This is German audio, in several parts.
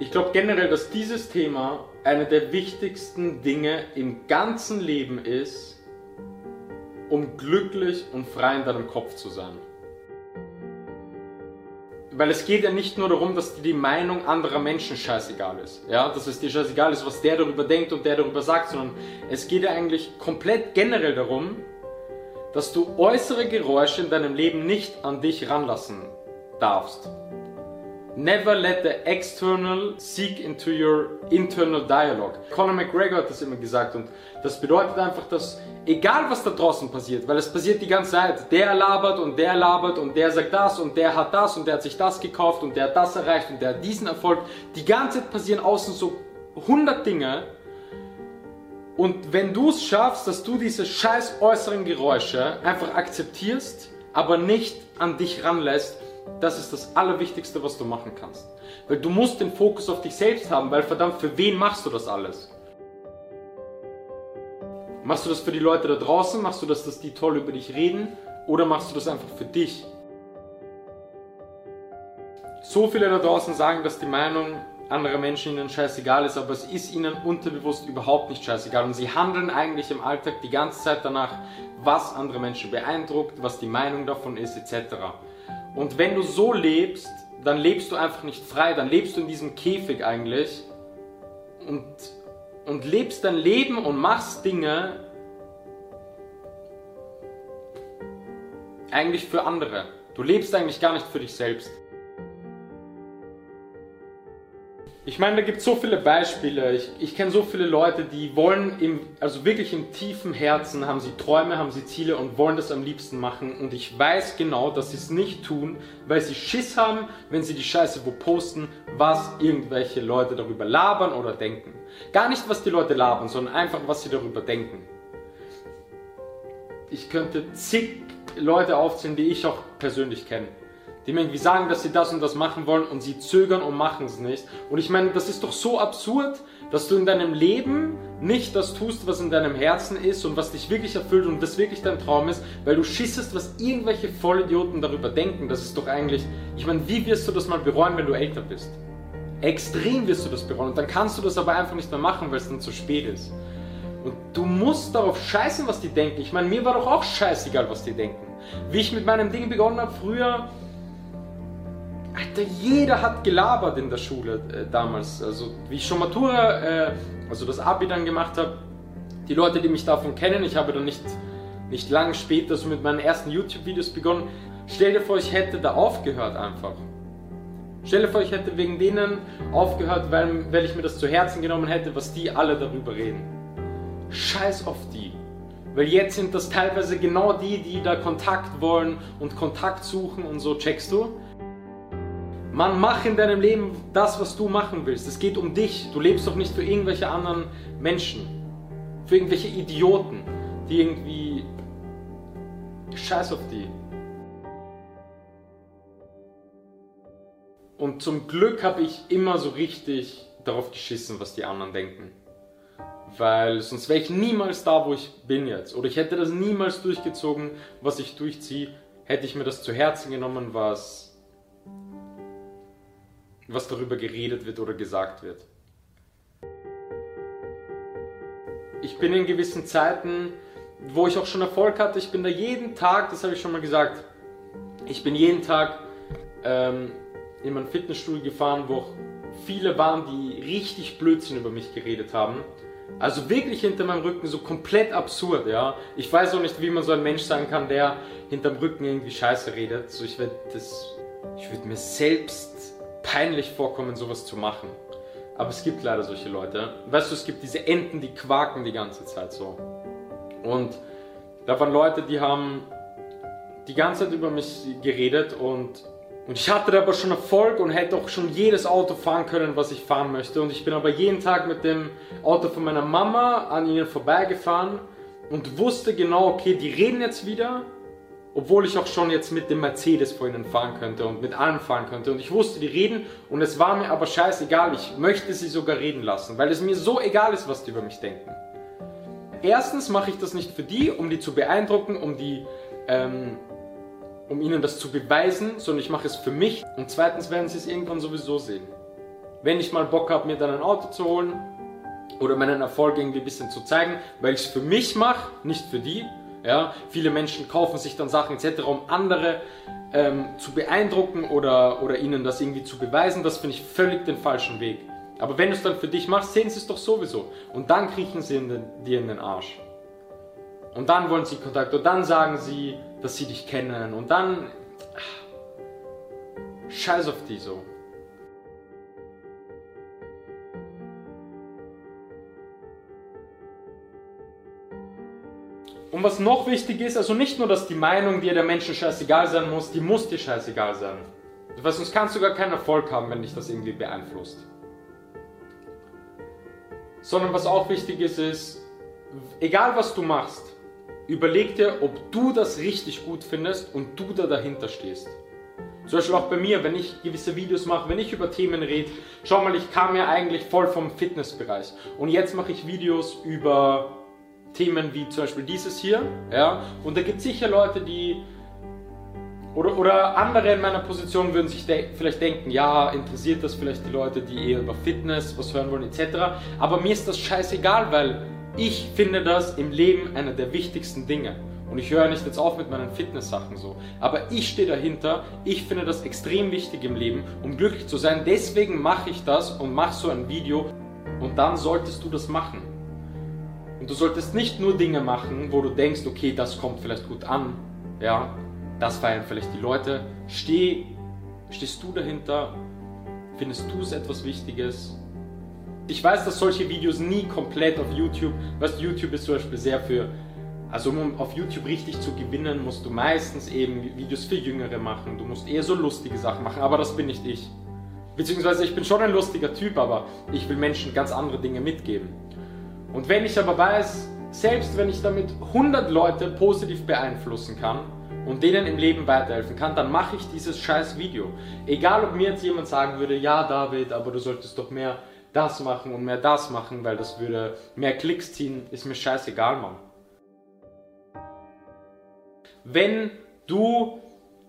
Ich glaube generell, dass dieses Thema eine der wichtigsten Dinge im ganzen Leben ist, um glücklich und frei in deinem Kopf zu sein. Weil es geht ja nicht nur darum, dass dir die Meinung anderer Menschen scheißegal ist. Ja, dass es dir scheißegal ist, was der darüber denkt und der darüber sagt, sondern es geht ja eigentlich komplett generell darum, dass du äußere Geräusche in deinem Leben nicht an dich ranlassen darfst. Never let the external seek into your internal dialogue. Conor McGregor hat das immer gesagt und das bedeutet einfach, dass egal was da draußen passiert, weil es passiert die ganze Zeit, der labert und der labert und der sagt das und der hat das und der hat sich das gekauft und der hat das erreicht und der hat diesen Erfolg. Die ganze Zeit passieren außen so 100 Dinge und wenn du es schaffst, dass du diese scheiß äußeren Geräusche einfach akzeptierst, aber nicht an dich ranlässt, das ist das Allerwichtigste, was du machen kannst. Weil du musst den Fokus auf dich selbst haben, weil verdammt, für wen machst du das alles? Machst du das für die Leute da draußen? Machst du das, dass die toll über dich reden? Oder machst du das einfach für dich? So viele da draußen sagen, dass die Meinung anderer Menschen ihnen scheißegal ist, aber es ist ihnen unterbewusst überhaupt nicht scheißegal. Und sie handeln eigentlich im Alltag die ganze Zeit danach, was andere Menschen beeindruckt, was die Meinung davon ist, etc. Und wenn du so lebst, dann lebst du einfach nicht frei, dann lebst du in diesem Käfig eigentlich und, und lebst dein Leben und machst Dinge eigentlich für andere. Du lebst eigentlich gar nicht für dich selbst. Ich meine, da gibt es so viele Beispiele. Ich, ich kenne so viele Leute, die wollen, im, also wirklich im tiefen Herzen, haben sie Träume, haben sie Ziele und wollen das am liebsten machen. Und ich weiß genau, dass sie es nicht tun, weil sie Schiss haben, wenn sie die Scheiße wo posten, was irgendwelche Leute darüber labern oder denken. Gar nicht, was die Leute labern, sondern einfach, was sie darüber denken. Ich könnte zig Leute aufzählen, die ich auch persönlich kenne die mir irgendwie sagen, dass sie das und das machen wollen und sie zögern und machen es nicht. Und ich meine, das ist doch so absurd, dass du in deinem Leben nicht das tust, was in deinem Herzen ist und was dich wirklich erfüllt und das wirklich dein Traum ist, weil du schissest, was irgendwelche Vollidioten darüber denken. Das ist doch eigentlich, ich meine, wie wirst du das mal bereuen, wenn du älter bist? Extrem wirst du das bereuen und dann kannst du das aber einfach nicht mehr machen, weil es dann zu spät ist. Und du musst darauf scheißen, was die denken. Ich meine, mir war doch auch scheißegal, was die denken. Wie ich mit meinem Ding begonnen habe, früher Alter, jeder hat gelabert in der Schule äh, damals. Also, wie ich schon Matura, äh, also das Abi dann gemacht habe, die Leute, die mich davon kennen, ich habe dann nicht, nicht lange später so mit meinen ersten YouTube-Videos begonnen. Stell dir vor, ich hätte da aufgehört einfach. Stell dir vor, ich hätte wegen denen aufgehört, weil, weil ich mir das zu Herzen genommen hätte, was die alle darüber reden. Scheiß auf die. Weil jetzt sind das teilweise genau die, die da Kontakt wollen und Kontakt suchen und so, checkst du? Mann, mach in deinem Leben das, was du machen willst. Es geht um dich. Du lebst doch nicht für irgendwelche anderen Menschen. Für irgendwelche Idioten, die irgendwie. Scheiß auf die. Und zum Glück habe ich immer so richtig darauf geschissen, was die anderen denken. Weil sonst wäre ich niemals da, wo ich bin jetzt. Oder ich hätte das niemals durchgezogen, was ich durchziehe. Hätte ich mir das zu Herzen genommen, was was darüber geredet wird oder gesagt wird. Ich bin in gewissen Zeiten, wo ich auch schon Erfolg hatte, ich bin da jeden Tag, das habe ich schon mal gesagt, ich bin jeden Tag ähm, in mein Fitnessstudio gefahren, wo auch viele waren, die richtig Blödsinn über mich geredet haben. Also wirklich hinter meinem Rücken so komplett absurd, ja. Ich weiß auch nicht, wie man so ein Mensch sein kann, der hinterm Rücken irgendwie Scheiße redet. So ich werde das, ich würde mir selbst peinlich vorkommen, sowas zu machen. Aber es gibt leider solche Leute. Weißt du, es gibt diese Enten, die quaken die ganze Zeit so. Und da waren Leute, die haben die ganze Zeit über mich geredet und, und ich hatte da aber schon Erfolg und hätte auch schon jedes Auto fahren können, was ich fahren möchte. Und ich bin aber jeden Tag mit dem Auto von meiner Mama an ihnen vorbeigefahren und wusste genau, okay, die reden jetzt wieder obwohl ich auch schon jetzt mit dem Mercedes vor ihnen fahren könnte und mit allem fahren könnte. Und ich wusste, die reden und es war mir aber scheißegal. Ich möchte sie sogar reden lassen, weil es mir so egal ist, was die über mich denken. Erstens mache ich das nicht für die, um die zu beeindrucken, um die, ähm, um ihnen das zu beweisen, sondern ich mache es für mich. Und zweitens werden sie es irgendwann sowieso sehen. wenn ich mal Bock habe, mir dann ein Auto zu holen oder meinen Erfolg irgendwie ein bisschen zu zeigen, weil ich es für mich mache, nicht für die. Ja, viele Menschen kaufen sich dann Sachen etc., um andere ähm, zu beeindrucken oder, oder ihnen das irgendwie zu beweisen. Das finde ich völlig den falschen Weg. Aber wenn du es dann für dich machst, sehen sie es doch sowieso. Und dann kriechen sie in den, dir in den Arsch. Und dann wollen sie Kontakt. Und dann sagen sie, dass sie dich kennen. Und dann... Ach, scheiß auf die so. Und was noch wichtig ist, also nicht nur, dass die Meinung dir der Menschen scheißegal sein muss, die muss dir scheißegal sein. Weil sonst kannst du gar keinen Erfolg haben, wenn dich das irgendwie beeinflusst. Sondern was auch wichtig ist, ist, egal was du machst, überleg dir, ob du das richtig gut findest und du da dahinter stehst. Zum Beispiel auch bei mir, wenn ich gewisse Videos mache, wenn ich über Themen rede, schau mal, ich kam ja eigentlich voll vom Fitnessbereich und jetzt mache ich Videos über Themen wie zum Beispiel dieses hier. Ja? Und da gibt es sicher Leute, die oder, oder andere in meiner Position würden sich de vielleicht denken, ja, interessiert das vielleicht die Leute, die eher über Fitness was hören wollen etc. Aber mir ist das scheißegal, weil ich finde das im Leben einer der wichtigsten Dinge. Und ich höre nicht jetzt auf mit meinen Fitness-Sachen so. Aber ich stehe dahinter, ich finde das extrem wichtig im Leben, um glücklich zu sein. Deswegen mache ich das und mache so ein Video. Und dann solltest du das machen. Und du solltest nicht nur Dinge machen, wo du denkst, okay, das kommt vielleicht gut an, ja, das feiern vielleicht die Leute. Steh, stehst du dahinter? Findest du es etwas Wichtiges? Ich weiß, dass solche Videos nie komplett auf YouTube, weißt YouTube ist zum Beispiel sehr für, also um auf YouTube richtig zu gewinnen, musst du meistens eben Videos für Jüngere machen. Du musst eher so lustige Sachen machen, aber das bin nicht ich. Beziehungsweise ich bin schon ein lustiger Typ, aber ich will Menschen ganz andere Dinge mitgeben. Und wenn ich aber weiß, selbst wenn ich damit 100 Leute positiv beeinflussen kann und denen im Leben weiterhelfen kann, dann mache ich dieses scheiß Video. Egal ob mir jetzt jemand sagen würde, ja David, aber du solltest doch mehr das machen und mehr das machen, weil das würde mehr Klicks ziehen, ist mir scheißegal, Mann. Wenn du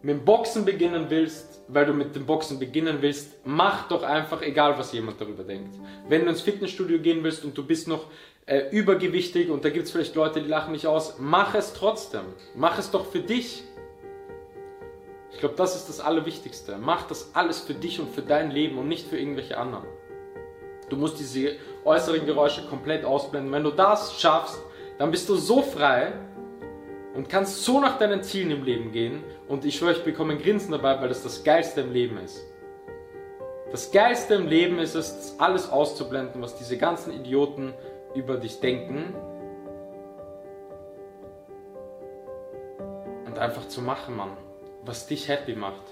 mit dem Boxen beginnen willst, weil du mit dem Boxen beginnen willst, mach doch einfach, egal was jemand darüber denkt. Wenn du ins Fitnessstudio gehen willst und du bist noch äh, übergewichtig und da gibt es vielleicht Leute, die lachen mich aus, mach es trotzdem. Mach es doch für dich. Ich glaube, das ist das Allerwichtigste. Mach das alles für dich und für dein Leben und nicht für irgendwelche anderen. Du musst diese äußeren Geräusche komplett ausblenden. Wenn du das schaffst, dann bist du so frei, und kannst so nach deinen Zielen im Leben gehen. Und ich schwöre, ich bekomme ein Grinsen dabei, weil das das Geilste im Leben ist. Das Geilste im Leben ist es, alles auszublenden, was diese ganzen Idioten über dich denken. Und einfach zu machen, Mann. Was dich happy macht.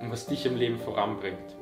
Und was dich im Leben voranbringt.